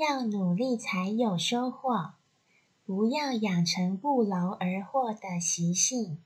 要努力才有收获不要养成不劳而获的习性。